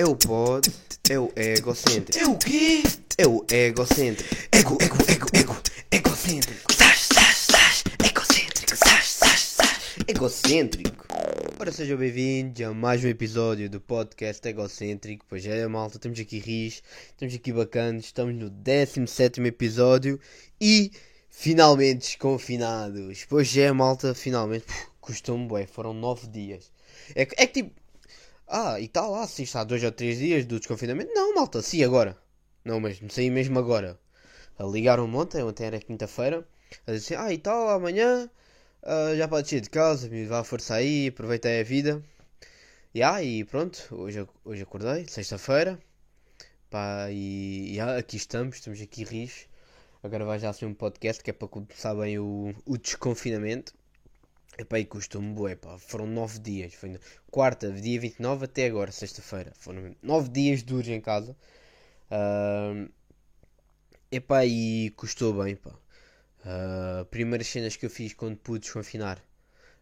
É o pod, é o egocêntrico. É o quê? É o egocêntrico. Ego, ego, ego, ego, egocêntrico. Sás, sás, sás, egocêntrico. Sás, sás, sás. Egocêntrico. Ora, sejam bem-vindos a mais um episódio do podcast Egocêntrico. Pois é, malta, estamos aqui ris, estamos aqui bacanas, estamos no 17 episódio e finalmente desconfinados. Pois é, malta, finalmente. Custou-me, bué, foram 9 dias. É, que- é que tipo. Ah, e tal, ah, sim, está 2 ou 3 dias do desconfinamento. Não, malta, sim, agora. Não, mas saí mesmo agora. Ligaram-me ontem, ontem era quinta-feira. A dizer assim, ah, e tal, amanhã ah, já pode sair de casa, me vá força aí, aproveita aí a vida. E, ah, e pronto, hoje, hoje acordei, sexta-feira. Pá, e, e ah, aqui estamos, estamos aqui rios. Agora vai já ser um podcast que é para começar bem o, o desconfinamento. Epá, e custou-me bué, pá. Foram 9 dias. Foi quarta, dia 29 até agora, sexta-feira. Foram 9 dias duros em casa. Ah, epá, e custou bem, pá. Ah, primeiras cenas que eu fiz quando pude desconfinar.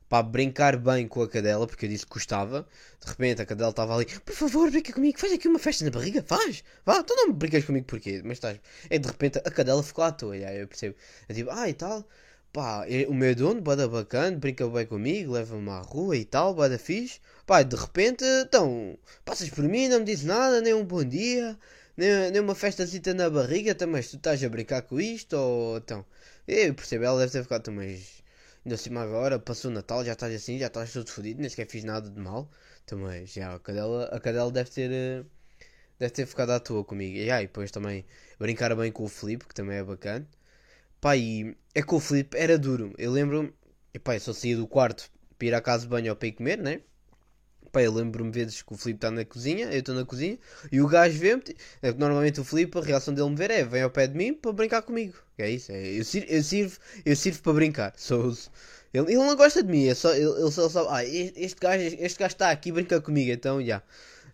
Pá, brincar bem com a cadela, porque eu disse que gostava. De repente a cadela estava ali, por favor, brinca comigo, faz aqui uma festa na barriga, faz, vá, tu não brincas comigo porquê? Mas estás. É de repente a cadela ficou à toa, e eu percebo. Eu digo, ah, e tal, pá, o meu dono, bada bacana, brinca bem comigo, leva-me à rua e tal, bada fixe. Pá, de repente, então, passas por mim, não me dizes nada, nem um bom dia, nem, nem uma festazita na barriga, então, mas tu estás a brincar com isto, ou então. Eu percebo, ela deve ter ficado, "Então, mas. Ainda assim agora, passou o Natal, já estás assim, já estás todo fodido, nem sequer fiz nada de mal. Então, mas já, a cadela, a cadela deve ter. eh, Deve ter ficado à toa comigo. E aí, depois também brincar bem com o Filipe, que também é bacana. Pá, e é que o Filipe era duro. Eu lembro-me, pá, eu só saía do quarto para ir à casa de banho ou para ir comer, né? Pá, eu lembro-me vezes que o Filipe está na cozinha, eu estou na cozinha, e o gajo vê-me. é Normalmente o Filipe, a reação dele me ver é: vem ao pé de mim para brincar comigo. É isso, é, eu, sir- eu sirvo, eu sirvo para brincar. Sou, ele, ele não gosta de mim, é só, ele, ele só sabe: ah, este, gajo este gajo está aqui, brinca comigo, então já,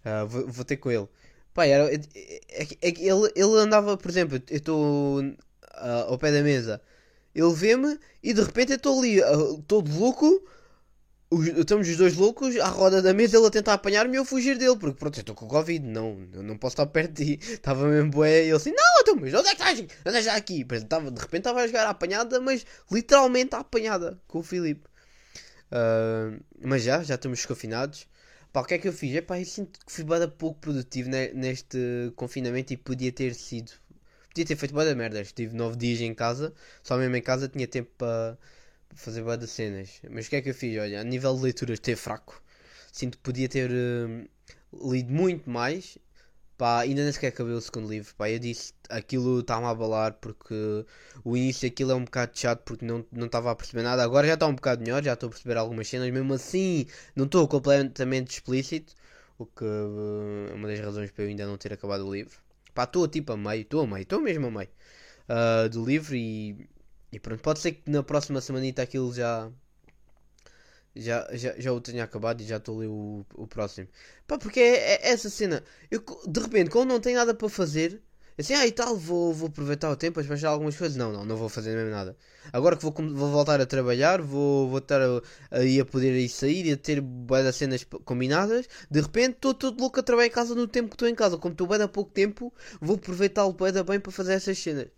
ah, vou, vou ter com ele. Pá, era, é, é ele, ele andava, por exemplo, eu estou ah, ao pé da mesa, ele vê-me e de repente eu estou ali, ah, todo louco. Os- estamos os dois loucos à roda da mesa, ele a tentar apanhar-me e eu fugir dele, porque pronto, eu estou com Covid, não, eu não posso estar perto de ti. Estava mesmo bué, e ele assim, não, então, mas onde é que estás? Onde já aqui? Pois, tava, de repente estava a jogar à apanhada, mas literalmente à apanhada com o Filipe. Ah, mas já, já estamos desconfinados. Pá, o que é que eu fiz? Epá, eu sinto que fui bada pouco produtivo ne- neste confinamento e podia ter sido. Podia ter feito bada merda. Estive 9 dias em casa, só mesmo em casa tinha tempo para fazer bada cenas. Mas o que é que eu fiz? Olha, a nível de leitura esteve fraco. Sinto que podia ter hum, lido muito mais. Pá, ainda nem sequer acabei o segundo livro. Pá, eu disse aquilo está-me a abalar porque o início daquilo é um bocado chato porque não não estava a perceber nada. Agora já está um bocado melhor, já estou a perceber algumas cenas. Mesmo assim, não estou completamente explícito. O que hum, é uma das razões para eu ainda não ter acabado o livro. Pá, estou tipo a meio, estou a meio, estou mesmo a meio ah, do livro e, e pronto. Pode ser que na próxima semanita aquilo já. Já, já, já o tenha acabado e já estou a ler o, o próximo. Pá, porque é, é essa cena. Eu, de repente, quando não tenho nada para fazer, assim, ah e tal, vou, vou aproveitar o tempo para despachar algumas coisas. Não, não, não vou fazer mesmo nada. Agora que vou, vou voltar a trabalhar, vou, vou estar aí a poder ir sair e a ter bué cenas combinadas. De repente, estou todo louco a trabalhar em casa no tempo que estou em casa. Como estou bem há pouco tempo, vou aproveitá-lo bué da bem para fazer essas cenas.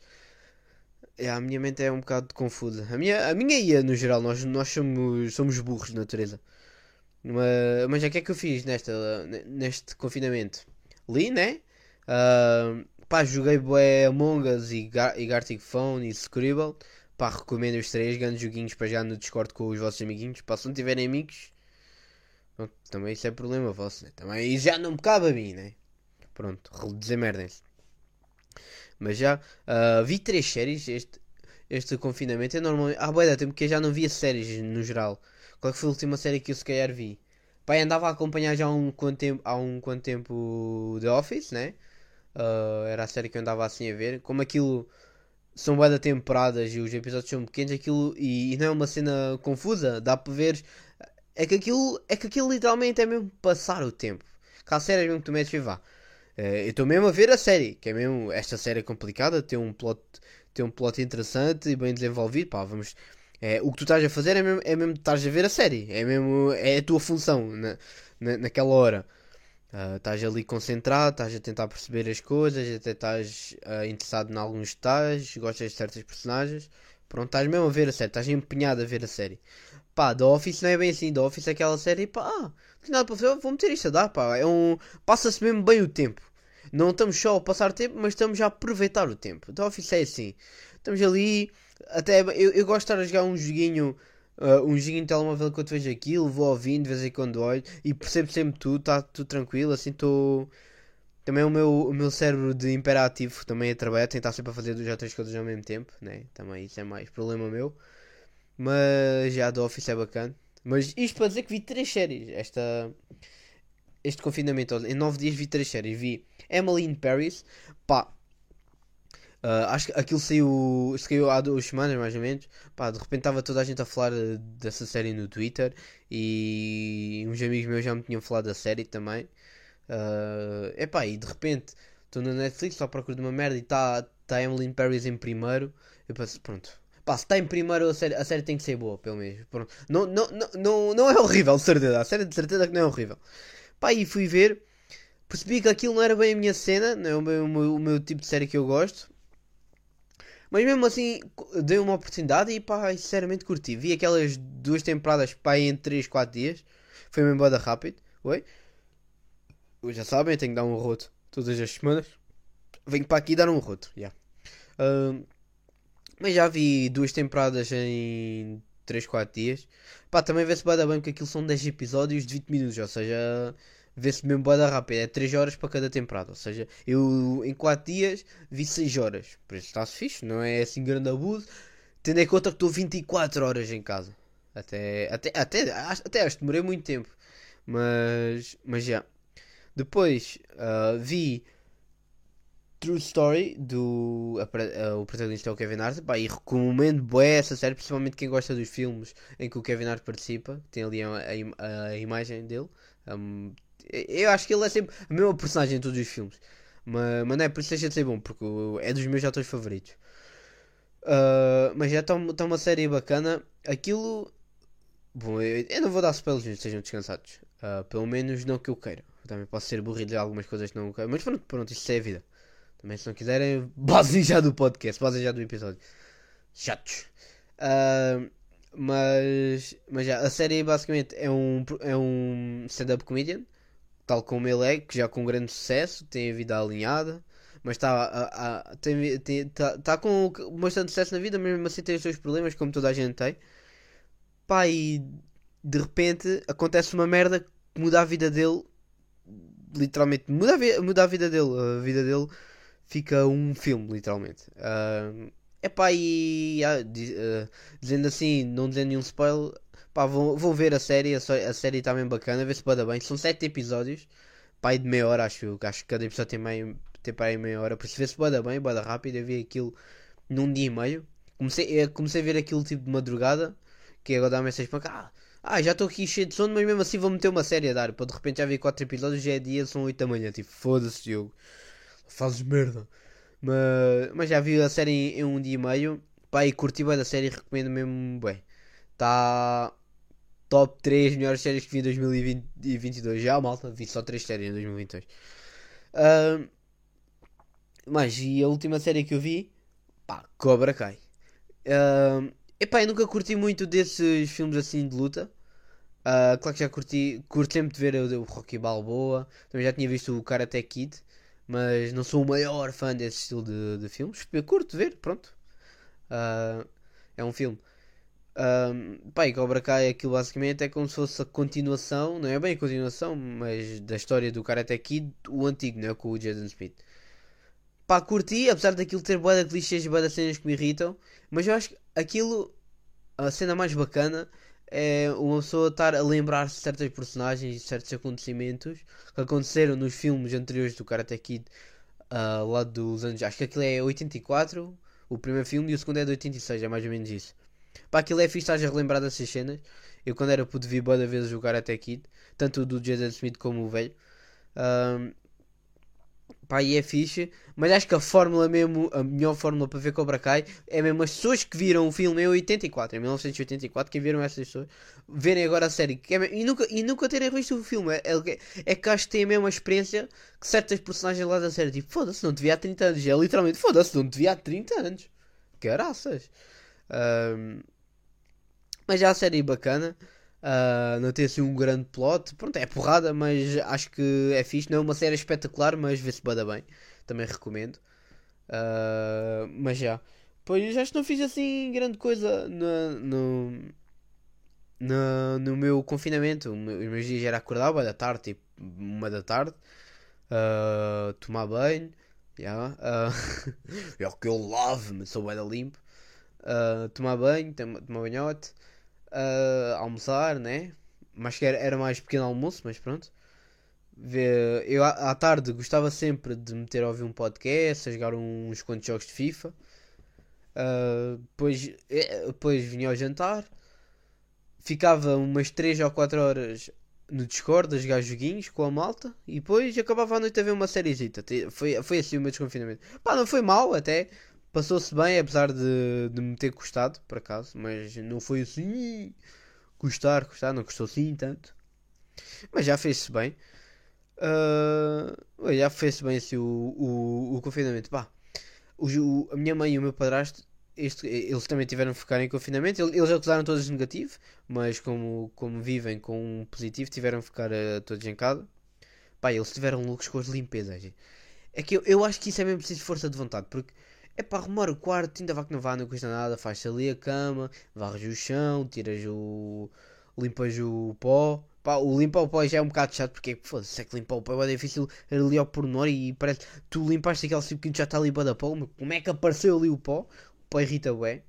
É, a minha mente é um bocado confusa. A minha, a minha ia, no geral, nós, nós somos, somos burros de natureza. Mas, mas o que é que eu fiz nesta, neste confinamento? Li, né? Ah, pá, joguei bué Among Us e, Gar e Gartic Phone e Scribble. Pá, recomendo os três grandes joguinhos para jogar no Discord com os vossos amiguinhos. Pá, se não tiverem amigos, pronto, também isso é problema vosso, né? Também isso já não me cabe a mim, né? Pronto, desemerdem-se. Mas já ah, vi três séries este, este confinamento. É normal. Ah, bué, da tempo que eu já não via séries no geral. Qual é que foi a última série que eu se calhar vi? Pai, andava a acompanhar já há um quanto tempo, há um quanto tempo The Office, né? Ah, era a série que eu andava assim a ver. Como aquilo são bué de temporadas e os episódios são pequenos, aquilo e, e não é uma cena confusa, dá para ver. É que aquilo, é que aquilo literalmente é mesmo passar o tempo. Que há séries mesmo que tu metes e vá. Eh, eu estou mesmo a ver a série, que é mesmo esta série é complicada, tem um plot, tem um plot interessante e bem desenvolvido, pá, vamos. É, o que tu estás a fazer é mesmo, é mesmo estás a ver a série, é mesmo é a tua função na, na, naquela hora. Ah, estás ali concentrado, estás a tentar perceber as coisas, até estás ah, interessado em alguns detalhes, gostas de certas personagens. Pronto, estás mesmo a ver a série, estás empenhado a ver a série. Pá, The Office não é bem assim, The Office é aquela série, pá, ah, não nada para fazer, vou meter isto a dar, pá. É um... Passa-se mesmo bem o tempo. Não estamos só a passar tempo, mas estamos a aproveitar o tempo. The Office é assim. Estamos ali, até eu, eu gosto de estar a jogar um joguinho uh, um joguinho de telemóvel enquanto vejo aquilo, vou ouvindo de vez em quando olho e percebo sempre tudo, está tudo tranquilo, assim estou. Também o meu, o meu cérebro de imperativo também a trabalhar, tentar sempre a fazer duas ou três coisas ao mesmo tempo, né? Também isso é mais problema meu. Mas já do Office é bacana. Mas isto para dizer que vi três séries. Esta, este confinamento, em nove dias vi três séries. Vi Emily in Paris, pá, Uh, acho que aquilo saiu, saiu há duas semanas mais ou menos. Pá, de repente estava toda a gente a falar uh, dessa série no Twitter e uns amigos meus já me tinham falado da série também. Uh, epá, e de repente estou na Netflix, estou à procura de uma merda e está tá Emily in Paris em primeiro. Eu penso, pronto. Pá, se está em primeiro a série, a série tem que ser boa, pelo menos. Pronto. Não, não, não, não, não é horrível, de certeza. A série de certeza que não é horrível. Pá, e fui ver. Percebi que aquilo não era bem a minha cena, não é meu, o meu, o meu tipo de série que eu gosto. Mas mesmo assim, dei uma oportunidade e pá, sinceramente curti. Vi aquelas duas temporadas pá, em 3, 4 dias. Foi mesmo embora rápido. Oi? Já sabem, eu tenho que dar um roto todas as semanas. Venho para aqui dar um roto. Yeah. Uh, mas já vi duas temporadas em 3, 4 dias. Pá, também vê-se bem porque aquilo são 10 episódios de 20 minutos. Ou seja, vê-se mesmo boa rápido, é 3 horas para cada temporada. Ou seja, eu em 4 dias vi 6 horas. Por isso está-se fixe, não é assim grande abuso. Tendo em conta que estou 24 horas em casa. Até, até, até, até acho que demorei muito tempo. Mas, mas já. Depois uh, vi True Story do a, a, o protagonista é o Kevin Hart pá, e recomendo bué essa série, principalmente quem gosta dos filmes em que o Kevin Hart participa, tem ali a, a, a imagem dele. Um, eu acho que ele é sempre a mesma personagem em todos os filmes. Mas, mas não é por isso deixa de ser bom, porque é dos meus atores favoritos. Uh, mas já está uma série bacana. Aquilo. Bom, eu, eu não vou dar spoilers, estejam descansados. Uh, pelo menos não que eu queira. também posso ser burrido de algumas coisas que não quero. Mas pronto, pronto, isto é a vida. Também se não quiserem, basem já do podcast, basem já do episódio. Chatos. Uh, mas, mas já, a série basicamente é um, é um stand-up comedian tal como ele é, que já com grande sucesso, tem a vida alinhada, mas está tem, tem, tá, tá com bastante sucesso na vida, mesmo assim tem os seus problemas, como toda a gente tem. Pá, e de repente acontece uma merda que muda a vida dele, literalmente, muda a, muda a vida dele, a vida dele fica um filme, literalmente. Uh, epá, e uh, dizendo assim, não dizendo nenhum spoiler, Pá, vão, vão ver a série, a, a série está bem bacana, vê se pode bem. São 7 episódios, pá, de meia hora, acho Acho que cada episódio tem, meio, tem para aí meia hora, por isso vê se pode bem, pode rápido. Eu vi aquilo num dia e meio. Comecei, eu comecei a ver aquilo tipo de madrugada, que agora dá mensagem para cá. Ah, já estou aqui cheio de sono, mas mesmo assim vou meter uma série a dar. Para de repente já vi 4 episódios, já é dia, são 8 da manhã. Tipo, foda-se, jogo. Fazes merda. Mas, mas já vi a série em, em um dia e meio. Pá, e curti bem da série, recomendo mesmo bem. Está top 3 melhores séries que vi em 2022. Já, malta, vi só 3 séries em 2022. Uh, mas e a última série que eu vi? Pá, Cobra Kai. Uh, epá, eu nunca curti muito desses filmes assim de luta. Uh, claro que já curti, curto sempre de ver o, o Rocky Balboa. Também já tinha visto o Karate Kid. Mas não sou o maior fã desse estilo de, de filmes. Eu curto ver, pronto. Uh, é um filme um, pá, e Cobra Kai aquilo basicamente é como se fosse a continuação, não é bem a continuação, mas da história do Karate Kid, o antigo, não é? Com o Jason Smith. Pá, curti, apesar daquilo ter boa de clichês e boa cenas que me irritam, mas eu acho que aquilo, a cena mais bacana é uma pessoa estar a lembrar -se de certas personagens e certos acontecimentos que aconteceram nos filmes anteriores do Karate Kid, uh, lá dos anos. Acho que aquilo é 84, o primeiro filme, e o segundo é de 86, é mais ou menos isso. Pá, aquilo é fixe, estás a relembrar dessas cenas. Eu quando era puto vi boa vezes jogar até Kid, tanto o do Jaden Smith como o velho. Um, Pá, e é fixe, mas acho que a fórmula mesmo, a melhor fórmula para ver Cobra Kai é mesmo as pessoas que viram o filme em 84, em 1984, que viram essas pessoas, verem agora a série é, e, nunca, e nunca terem visto o filme. É, é, é que acho que têm a mesma experiência que certas personagens lá da série. Tipo, foda-se, não devia há 30 anos. É literalmente, foda-se, não devia há 30 anos. Caraças. Mas já a série é bacana. Uh, não tem assim um grande plot. Pronto, é porrada, mas acho que é fixe. Não é uma série espetacular, mas vê-se bada bem. Também recomendo. Uh, mas já. Pois acho que não fiz assim grande coisa no, no, no, no meu confinamento. Os meus dias era acordar da tarde, tipo uma da tarde. Uh, tomar banho. Yeah, uh, é o que eu lavo, sou bem limpo. Uh, tomar banho, tomar banhote uh, almoçar, né? Mas que era, era mais pequeno almoço, mas pronto. Eu à, tarde gostava sempre de meter a ouvir um podcast, a jogar uns quantos jogos de FIFA. Uh, depois, eh, depois vinha ao jantar, ficava umas 3 ou 4 horas no Discord a jogar joguinhos com a malta e depois acabava a noite a ver uma sériezita. Foi, foi assim o meu desconfinamento. Pá, não foi mal até. Passou-se bem, apesar de, de me ter custado, por acaso, mas não foi assim. Custar, custar, não custou assim tanto. Mas já fez-se bem. Uh, já fez-se bem assim o, o, o confinamento. Pá, o, a minha mãe e o meu padrasto, este, eles também tiveram que ficar em confinamento. Eles acusaram todos de negativo, mas como, como vivem com um positivo, tiveram que ficar uh, todos em casa. Pá, eles tiveram loucos com as limpezas. É que eu, eu acho que isso é mesmo preciso de força de vontade, porque é para arrumar o quarto, ainda vá que não vá, não custa nada, faz ali a cama, varres o chão, tiras o. limpas o pó. Pá, o limpar o pó já é um bocado chato porque foda-se, é que limpar o pó é difícil ali ao pormenor e parece tu limpaste aquele tipo que já está limpa da pó, como é que apareceu ali o pó? O pó irrita bem.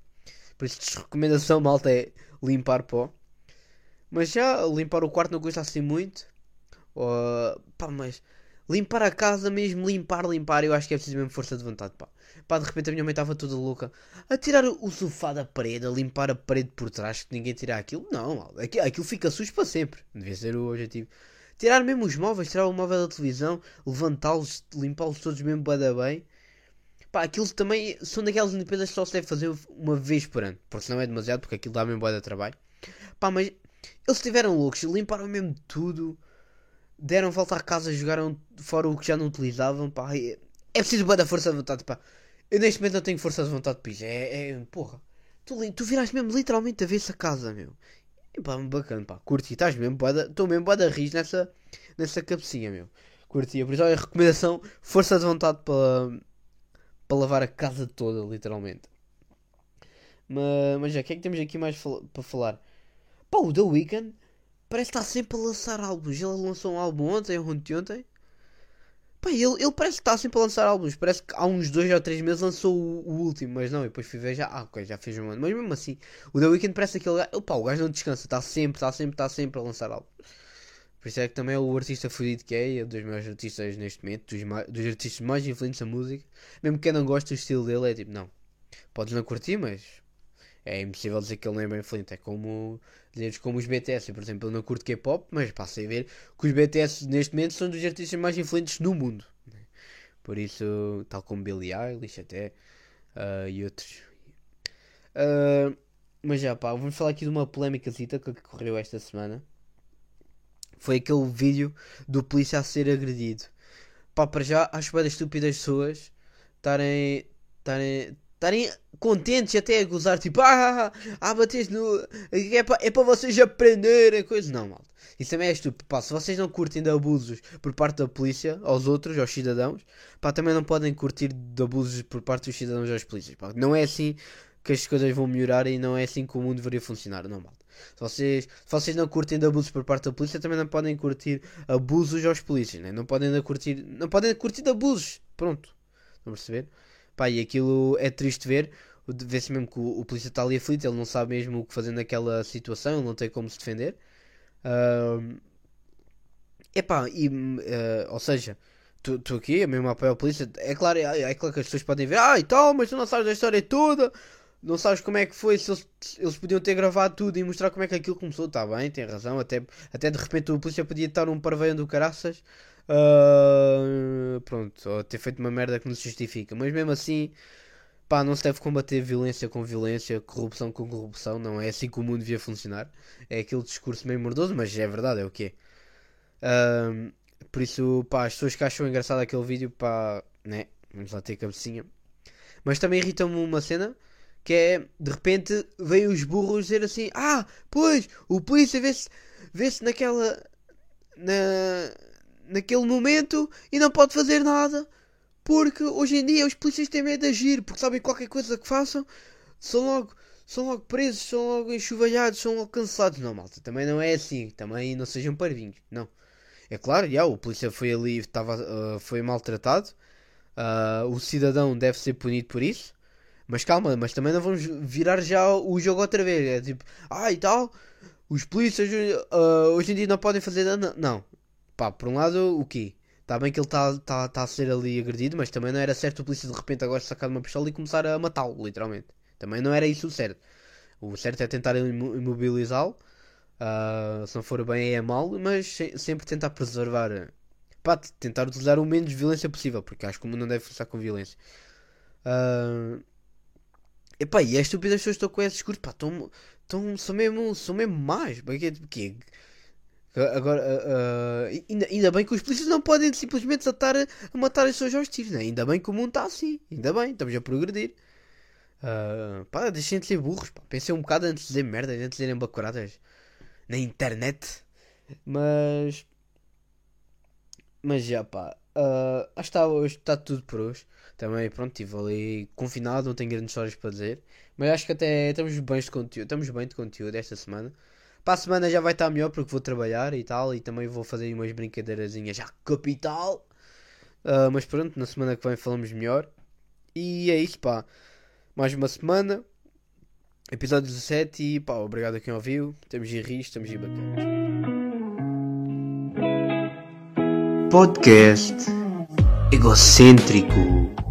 Por isso, recomendação malta é limpar pó. Mas já limpar o quarto não custa assim muito. Uh, pá, mas limpar a casa mesmo, limpar, limpar, eu acho que é preciso mesmo força de vontade, pá. Pá, de repente a minha mãe estava toda louca a tirar o sofá da parede, a limpar a parede por trás, que ninguém tira aquilo. Não, aquilo, fica sujo para sempre. Devia ser o objetivo. Tirar mesmo os móveis, tirar o móvel da televisão, levantá-los, limpá-los todos mesmo bada bem. Pá, aquilo também são daquelas limpezas que só se deve fazer uma vez por ano. Porque senão é demasiado, porque aquilo dá mesmo boa de trabalho. Pá, mas eles estiveram loucos, limparam mesmo tudo. Deram volta à casa, jogaram fora o que já não utilizavam. Pá, é, é preciso boa da força de vontade, pá. Eu neste momento não tenho força de vontade de piso. É, é porra. Tu, tu viraste mesmo literalmente a ver essa casa, meu. E pá, bacana, pá. Curti, estás mesmo, estou mesmo boa da ris nessa, nessa cabecinha, meu. Curti. Por isso, olha, recomendação: força de vontade para, para lavar a casa toda, literalmente. Mas, mas já, o que é que temos aqui mais para falar? Pá, o The Weeknd parece estar sempre a lançar álbuns. Ele lançou um álbum ontem, ontem, ontem. Pá, ele, ele parece que está sempre a lançar álbuns. Parece que há uns 2 ou 3 meses lançou o, o, último, mas não, e depois fui ver já. Ah, ok, já fez um ano. Mas mesmo assim, o The Weeknd parece aquele gajo. Opa, o gajo não descansa, está sempre, está sempre, está sempre a lançar álbuns. Por isso é que também é o artista fodido que é, é um dos meus artistas neste momento, dos, dos artistas mais influentes da música. Mesmo que eu não goste do estilo dele, é tipo, não. Podes não curtir, mas é impossível dizer que ele não é bem influente. É como dizeres como os BTS. Eu, por exemplo, eu não curto K-pop, mas passei a ver que os BTS neste momento são dos artistas mais influentes no mundo. Né? Por isso, tal como Billie Eilish até uh, e outros. Uh, mas já pá, vamos falar aqui de uma polémica que ocorreu esta semana. Foi aquele vídeo do polícia a ser agredido. Pá, para já acho bem estúpidas pessoas estarem estarem contentes até a gozar, tipo, ah, ah, bates no. É para é vocês aprenderem coisas. Não, malta. Isso também é estúpido. Pá, se vocês não curtem de abusos por parte da polícia aos outros, aos cidadãos, pá, também não podem curtir de abusos por parte dos cidadãos aos polícias. Pá. Não é assim que as coisas vão melhorar e não é assim que o mundo deveria funcionar. Não, malta. Se vocês, se vocês não curtem de abusos por parte da polícia, também não podem curtir abusos aos polícias, né? não podem curtir, não podem curtir de abusos. Pronto. Estão a perceber? Pá, e aquilo é triste ver. Vê-se mesmo que o, o polícia está ali aflito, ele não sabe mesmo o que fazer naquela situação, ele não tem como se defender. Uh, epá, e, uh, ou seja, tu, aqui, a mesmo apoio à polícia, é claro, é, é, claro que as pessoas podem ver, ah e tal, mas tu não sabes a história toda, não sabes como é que foi, se eles, eles podiam ter gravado tudo e mostrar como é que aquilo começou, está bem, tem razão, até, até de repente a polícia podia estar um parveio do caraças, uh, pronto, ou ter feito uma merda que não se justifica, mas mesmo assim, pá, não se deve combater violência com violência, corrupção com corrupção, não é assim que o mundo devia funcionar, é aquele discurso meio mordoso, mas é verdade, é o que é. Uh, por isso, pá, as pessoas que acham engraçado aquele vídeo, pá, né, vamos lá ter cabecinha. Mas também irrita-me uma cena que é de repente vêm os burros dizer assim: Ah, pois, o polícia vê-se vê -se naquela. Na, naquele momento e não pode fazer nada porque hoje em dia os polícias têm medo de agir porque sabem qualquer coisa que façam são logo são logo presos, são logo enxovalhados, são logo cancelados. Não, malta, também não é assim. Também não sejam parvinhos. Não. É claro, já, o polícia foi ali, estava, uh, foi maltratado. Uh, o cidadão deve ser punido por isso. Mas calma, mas também não vamos virar já o jogo outra vez. É tipo, ah e tal, os polícias uh, hoje em dia não podem fazer nada. Não. Pá, por um lado, o quê? Está bem que ele está tá, tá a ser ali agredido, mas também não era certo o polícia de repente agora sacar uma pistola e começar a matá-lo, literalmente. Também não era isso o certo. O certo é tentar imobilizá-lo. Uh, se não for bem é mal, mas sempre tentar preservar. Pá, tentar utilizar o menos violência possível, porque acho que o mundo não deve funcionar com violência. Uh, Epá, e é estúpido as pessoas estão com esse discurso, pá, estão, são mesmo, são mesmo mais, porque, porque agora, uh, ainda, ainda bem que os polícias não podem simplesmente saltar a, matar as pessoas aos tiros, né? ainda bem que o mundo está assim, ainda bem, estamos a progredir. Uh, pá, deixem de ser burros, pá, pensem um bocado antes de dizer merda, antes de dizerem bacuradas na internet, mas, mas já pá, uh, acho que está, está tudo por hoje. Também, pronto, estive ali confinado, não tenho grandes histórias para dizer. Mas acho que até estamos bem de conteúdo, estamos bem de conteúdo esta semana. Para a semana já vai estar melhor porque vou trabalhar e tal. E também vou fazer umas brincadeirazinhas já capital. Uh, mas pronto, na semana que vem falamos melhor. E é isso, pá. Mais uma semana. Episódio 17 e pá, obrigado a quem ouviu. Estamos em rir, estamos em bacana. Podcast egocêntrico.